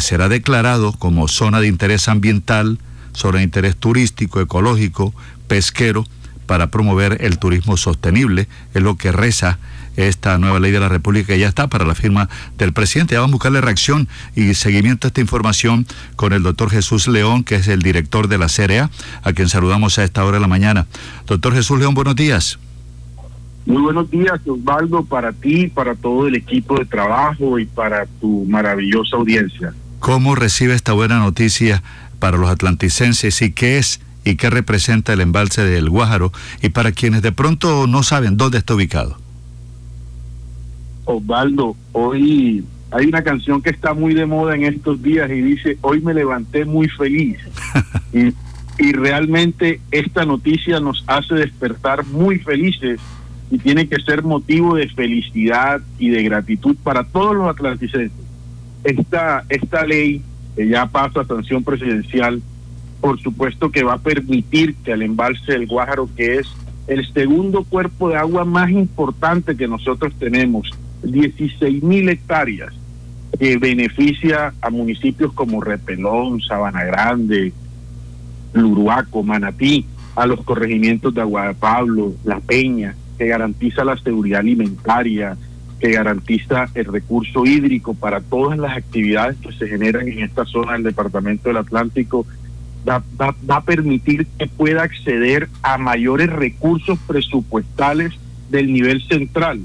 será declarado como zona de interés ambiental, zona de interés turístico, ecológico, pesquero, para promover el turismo sostenible, es lo que reza esta nueva ley de la República que ya está para la firma del presidente. Ya vamos a buscarle reacción y seguimiento a esta información con el doctor Jesús León, que es el director de la CRA, a quien saludamos a esta hora de la mañana. Doctor Jesús León, buenos días. Muy buenos días, Osvaldo, para ti, para todo el equipo de trabajo y para tu maravillosa audiencia. ¿Cómo recibe esta buena noticia para los atlanticenses y qué es y qué representa el embalse del Guájaro y para quienes de pronto no saben dónde está ubicado? Osvaldo, hoy hay una canción que está muy de moda en estos días y dice, hoy me levanté muy feliz. y, y realmente esta noticia nos hace despertar muy felices y tiene que ser motivo de felicidad y de gratitud para todos los atlanticenses. Esta, esta ley que ya pasa a sanción presidencial, por supuesto que va a permitir que el embalse del Guájaro, que es el segundo cuerpo de agua más importante que nosotros tenemos, 16 mil hectáreas, que beneficia a municipios como Repelón, Sabana Grande, Luruaco, Manatí, a los corregimientos de Agua de Pablo, La Peña, que garantiza la seguridad alimentaria, que garantiza el recurso hídrico para todas las actividades que se generan en esta zona del Departamento del Atlántico, va, va a permitir que pueda acceder a mayores recursos presupuestales del nivel central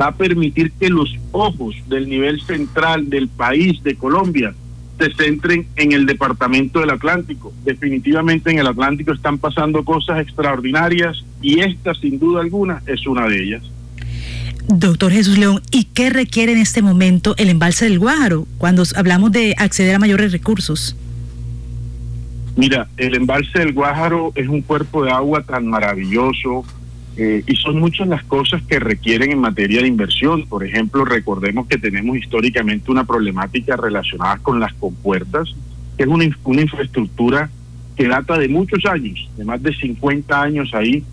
va a permitir que los ojos del nivel central del país, de Colombia, se centren en el departamento del Atlántico. Definitivamente en el Atlántico están pasando cosas extraordinarias y esta, sin duda alguna, es una de ellas. Doctor Jesús León, ¿y qué requiere en este momento el embalse del Guájaro cuando hablamos de acceder a mayores recursos? Mira, el embalse del Guájaro es un cuerpo de agua tan maravilloso, eh, y son muchas las cosas que requieren en materia de inversión. Por ejemplo, recordemos que tenemos históricamente una problemática relacionada con las compuertas, que es una, una infraestructura que data de muchos años, de más de 50 años ahí,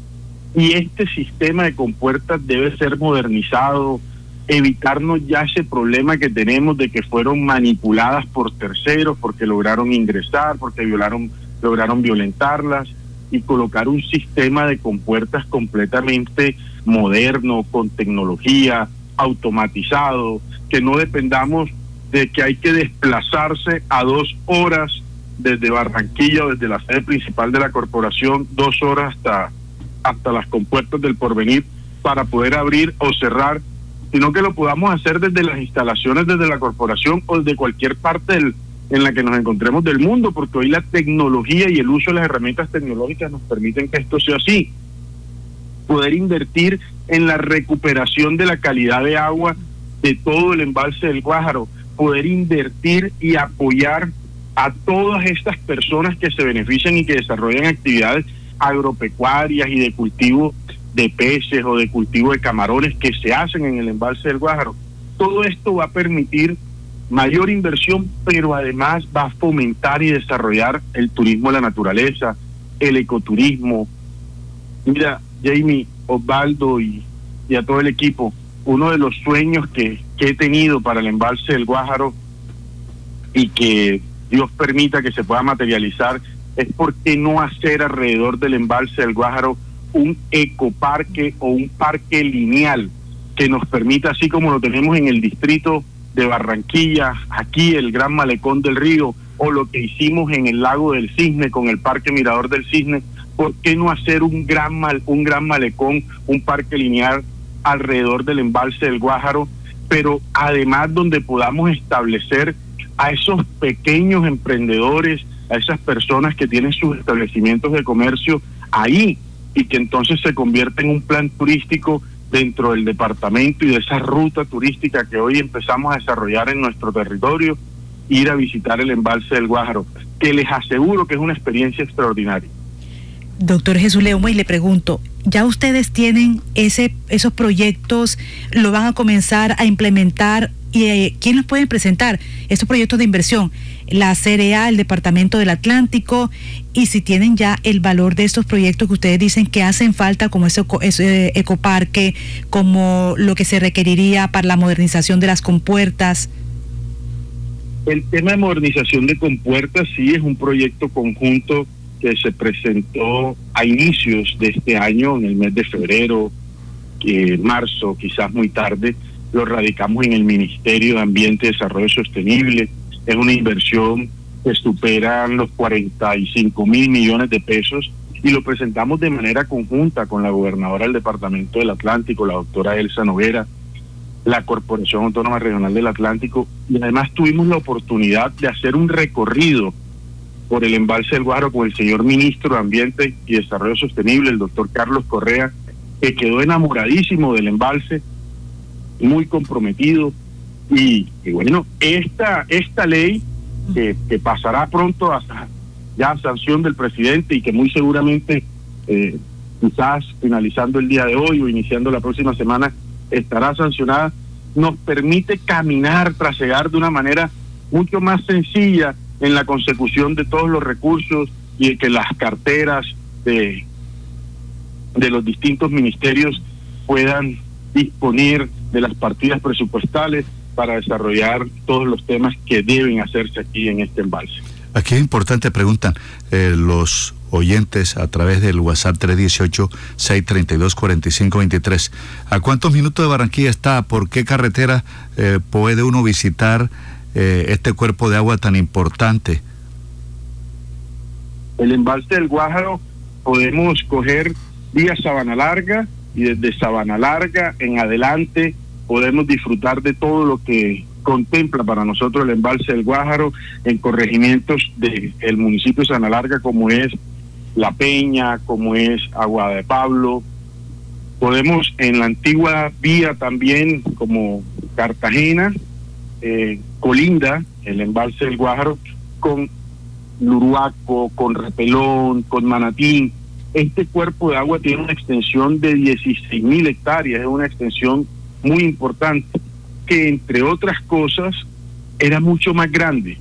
y este sistema de compuertas debe ser modernizado, evitarnos ya ese problema que tenemos de que fueron manipuladas por terceros porque lograron ingresar, porque violaron, lograron violentarlas y colocar un sistema de compuertas completamente moderno, con tecnología, automatizado, que no dependamos de que hay que desplazarse a dos horas desde Barranquilla, desde la sede principal de la corporación, dos horas hasta, hasta las compuertas del porvenir para poder abrir o cerrar, sino que lo podamos hacer desde las instalaciones, desde la corporación o desde cualquier parte del, en la que nos encontremos del mundo, porque hoy la tecnología y el uso de las herramientas tecnológicas nos permiten que esto sea así. Poder invertir en la recuperación de la calidad de agua de todo el embalse del Guájaro, poder invertir y apoyar a todas estas personas que se benefician y que desarrollan actividades agropecuarias y de cultivo de peces o de cultivo de camarones que se hacen en el embalse del Guájaro. Todo esto va a permitir mayor inversión, pero además va a fomentar y desarrollar el turismo de la naturaleza, el ecoturismo. Mira, Jamie, Osvaldo y, a todo el equipo, uno de los sueños que, que he tenido para el embalse del Guájaro y que Dios permita que se pueda materializar es por qué no hacer alrededor del embalse del Guájaro un ecoparque o un parque lineal que nos permita, así como lo tenemos en el distrito de Barranquilla, aquí el Gran Malecón del Río, o lo que hicimos en el lago del Cisne con el Parque Mirador del Cisne, ¿por qué no hacer un gran, mal, un gran malecón, un parque lineal alrededor del embalse del Guájaro, pero además donde podamos establecer a esos pequeños emprendedores, a esas personas que tienen sus establecimientos de comercio ahí y que entonces se convierte en un plan turístico dentro del departamento y de esa ruta turística que hoy empezamos a desarrollar en nuestro territorio, ir a visitar el embalse del Guájaro, que les aseguro que es una experiencia extraordinaria. Doctor Jesús León, y le pregunto, ¿ya ustedes tienen ese, esos proyectos, lo van a comenzar a implementar y eh, quién los puede presentar estos proyectos de inversión? La CRA, el Departamento del Atlántico, y si tienen ya el valor de estos proyectos que ustedes dicen que hacen falta, como ese, ese ecoparque, como lo que se requeriría para la modernización de las compuertas. El tema de modernización de compuertas sí es un proyecto conjunto que se presentó a inicios de este año, en el mes de febrero, eh, marzo, quizás muy tarde, lo radicamos en el Ministerio de Ambiente y Desarrollo Sostenible. Es una inversión que supera los 45 mil millones de pesos y lo presentamos de manera conjunta con la gobernadora del Departamento del Atlántico, la doctora Elsa Noguera, la Corporación Autónoma Regional del Atlántico y además tuvimos la oportunidad de hacer un recorrido por el embalse del Guaro con el señor ministro de Ambiente y Desarrollo Sostenible, el doctor Carlos Correa, que quedó enamoradísimo del embalse, muy comprometido. Y, bueno, esta, esta ley que, que pasará pronto hasta ya sanción del presidente y que muy seguramente eh, quizás finalizando el día de hoy o iniciando la próxima semana estará sancionada, nos permite caminar, trasegar de una manera mucho más sencilla en la consecución de todos los recursos y que las carteras de, de los distintos ministerios puedan disponer de las partidas presupuestales para desarrollar todos los temas que deben hacerse aquí en este embalse. Aquí es importante, preguntan eh, los oyentes a través del WhatsApp 318-632-4523. ¿A cuántos minutos de Barranquilla está? ¿Por qué carretera eh, puede uno visitar eh, este cuerpo de agua tan importante? El embalse del Guájaro podemos coger vía Sabana Larga y desde Sabana Larga en adelante podemos disfrutar de todo lo que contempla para nosotros el embalse del Guájaro en corregimientos del el municipio de Sana Larga como es La Peña, como es Agua de Pablo. Podemos en la antigua vía también como Cartagena, eh, colinda el embalse del Guájaro con Luruaco, con Repelón, con Manatín. Este cuerpo de agua tiene una extensión de 16 mil hectáreas, es una extensión muy importante que entre otras cosas era mucho más grande,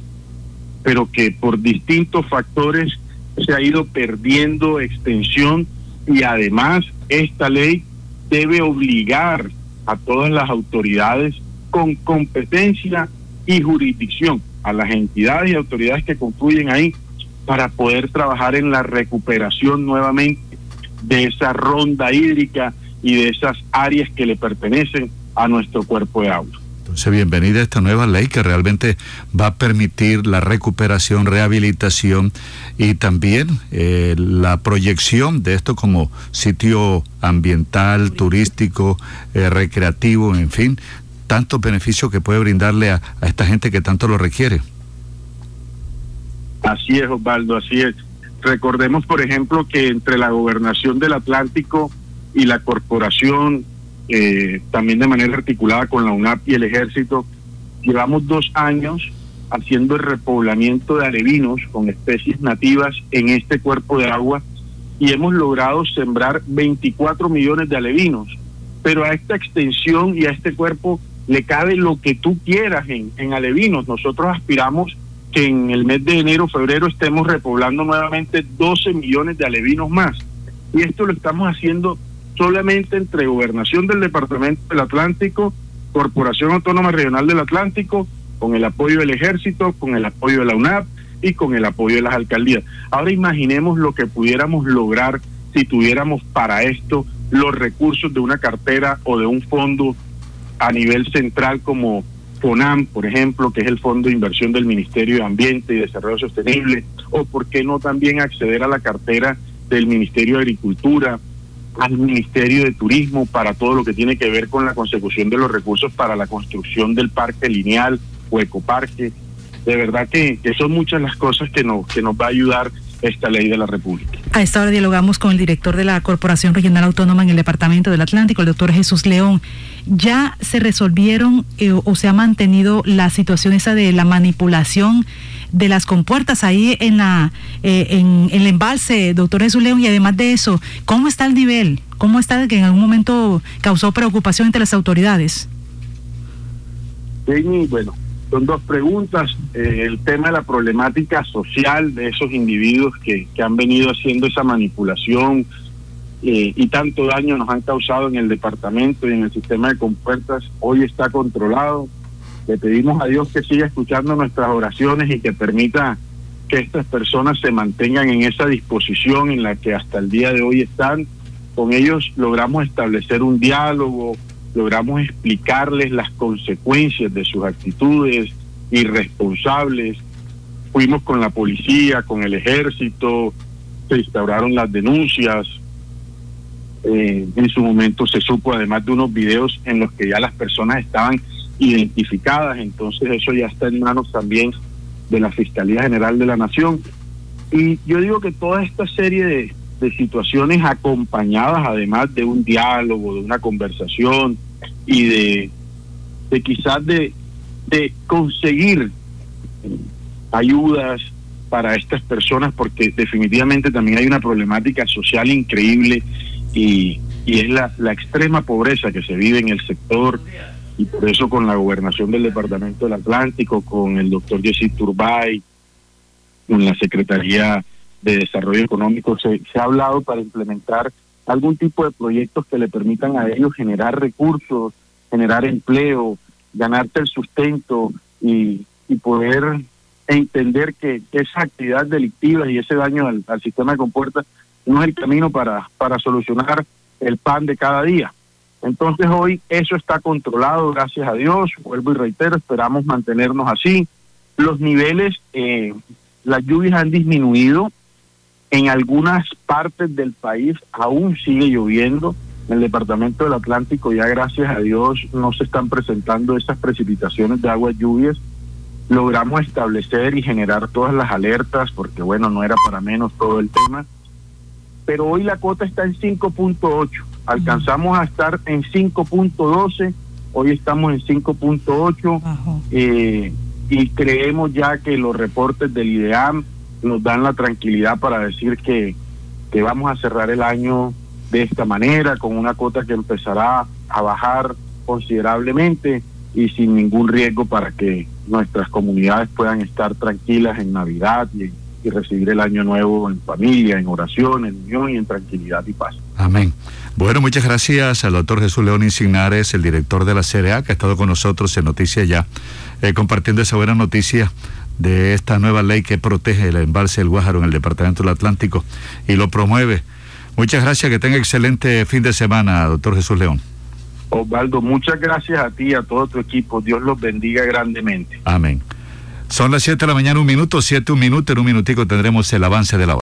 pero que por distintos factores se ha ido perdiendo extensión y además esta ley debe obligar a todas las autoridades con competencia y jurisdicción, a las entidades y autoridades que confluyen ahí, para poder trabajar en la recuperación nuevamente de esa ronda hídrica y de esas áreas que le pertenecen a nuestro cuerpo de agua. Entonces, bienvenida a esta nueva ley que realmente va a permitir la recuperación, rehabilitación y también eh, la proyección de esto como sitio ambiental, turístico, eh, recreativo, en fin, tantos beneficios que puede brindarle a, esta gente que tanto lo requiere. Así es, Osvaldo, así es. Recordemos, por ejemplo, que entre la gobernación del Atlántico y la corporación eh, también de manera articulada con la UNAP y el ejército. Llevamos dos años haciendo el repoblamiento de alevinos con especies nativas en este cuerpo de agua y hemos logrado sembrar 24 millones de alevinos. Pero a esta extensión y a este cuerpo le cabe lo que tú quieras en, en alevinos. Nosotros aspiramos que en el mes de enero, febrero estemos repoblando nuevamente 12 millones de alevinos más. Y esto lo estamos haciendo solamente entre Gobernación del Departamento del Atlántico, Corporación Autónoma Regional del Atlántico, con el apoyo del Ejército, con el apoyo de la UNAP y con el apoyo de las alcaldías. Ahora imaginemos lo que pudiéramos lograr si tuviéramos para esto los recursos de una cartera o de un fondo a nivel central como FONAM, por ejemplo, que es el Fondo de Inversión del Ministerio de Ambiente y Desarrollo Sostenible, o por qué no también acceder a la cartera del Ministerio de Agricultura, al Ministerio de Turismo para todo lo que tiene que ver con la consecución de los recursos para la construcción del parque lineal o ecoparque. De verdad que, que son muchas las cosas que nos, que nos va a ayudar esta ley de la República. A esta hora dialogamos con el director de la Corporación Regional Autónoma en el Departamento del Atlántico, el doctor Jesús León. ¿Ya se resolvieron eh, o se ha mantenido la situación esa de la manipulación de las compuertas ahí en la eh, en, el embalse, doctor Jesús León? Y además de eso, ¿cómo está el nivel? ¿Cómo está que en algún momento causó preocupación entre las autoridades? Sí, bueno, son dos preguntas. Eh, el tema de la problemática social de esos individuos que, que han venido haciendo esa manipulación eh, y tanto daño nos han causado en el departamento y en el sistema de compuertas, hoy está controlado. Le pedimos a Dios que siga escuchando nuestras oraciones y que permita que estas personas se mantengan en esa disposición en la que hasta el día de hoy están. Con ellos logramos establecer un diálogo, logramos explicarles las consecuencias de sus actitudes irresponsables. Fuimos con la policía, con el ejército, se instauraron las denuncias. Eh, en su momento se supo además de unos videos en los que ya las personas estaban identificadas, entonces eso ya está en manos también de la Fiscalía General de la Nación. Y yo digo que toda esta serie de, de situaciones acompañadas además de un diálogo, de una conversación y de, de quizás de, de conseguir ayudas para estas personas porque definitivamente también hay una problemática social increíble y, y es la, la extrema pobreza que se vive en el sector. Y por eso con la gobernación del Departamento del Atlántico, con el doctor Jesse Turbay, con la Secretaría de Desarrollo Económico, se, se ha hablado para implementar algún tipo de proyectos que le permitan a ellos generar recursos, generar empleo, ganarte el sustento y, y poder entender que, esa actividad delictiva y ese daño al, al sistema de compuerta no es el camino para, para solucionar el pan de cada día. Entonces hoy eso está controlado, gracias a Dios, vuelvo y reitero, esperamos mantenernos así. Los niveles, eh, las lluvias han disminuido, en algunas partes del país aún sigue lloviendo, en el departamento del Atlántico ya gracias a Dios no se están presentando esas precipitaciones de aguas lluvias. Logramos establecer y generar todas las alertas, porque bueno, no era para menos todo el tema. Pero hoy la cuota está en 5.8 alcanzamos a estar en 5.12, hoy estamos en 5.8 eh, y creemos ya que los reportes del IDEAM nos dan la tranquilidad para decir que, que vamos a cerrar el año de esta manera, con una cuota que empezará a bajar considerablemente y sin ningún riesgo para que nuestras comunidades puedan estar tranquilas en Navidad y, y recibir el año nuevo en familia, en oración, en unión y en tranquilidad y paz. Amén. Bueno, muchas gracias al doctor Jesús León Insignares, el director de la CRA, que ha estado con nosotros en Noticias Ya, eh, compartiendo esa buena noticia de esta nueva ley que protege el embalse del Guájaro en el Departamento del Atlántico y lo promueve. Muchas gracias, que tenga excelente fin de semana, doctor Jesús León. Osvaldo, muchas gracias a ti y a todo tu equipo. Dios los bendiga grandemente. Amén. Son las 7 de la mañana, un minuto, 7, un minuto, en un minutico tendremos el avance de la hora.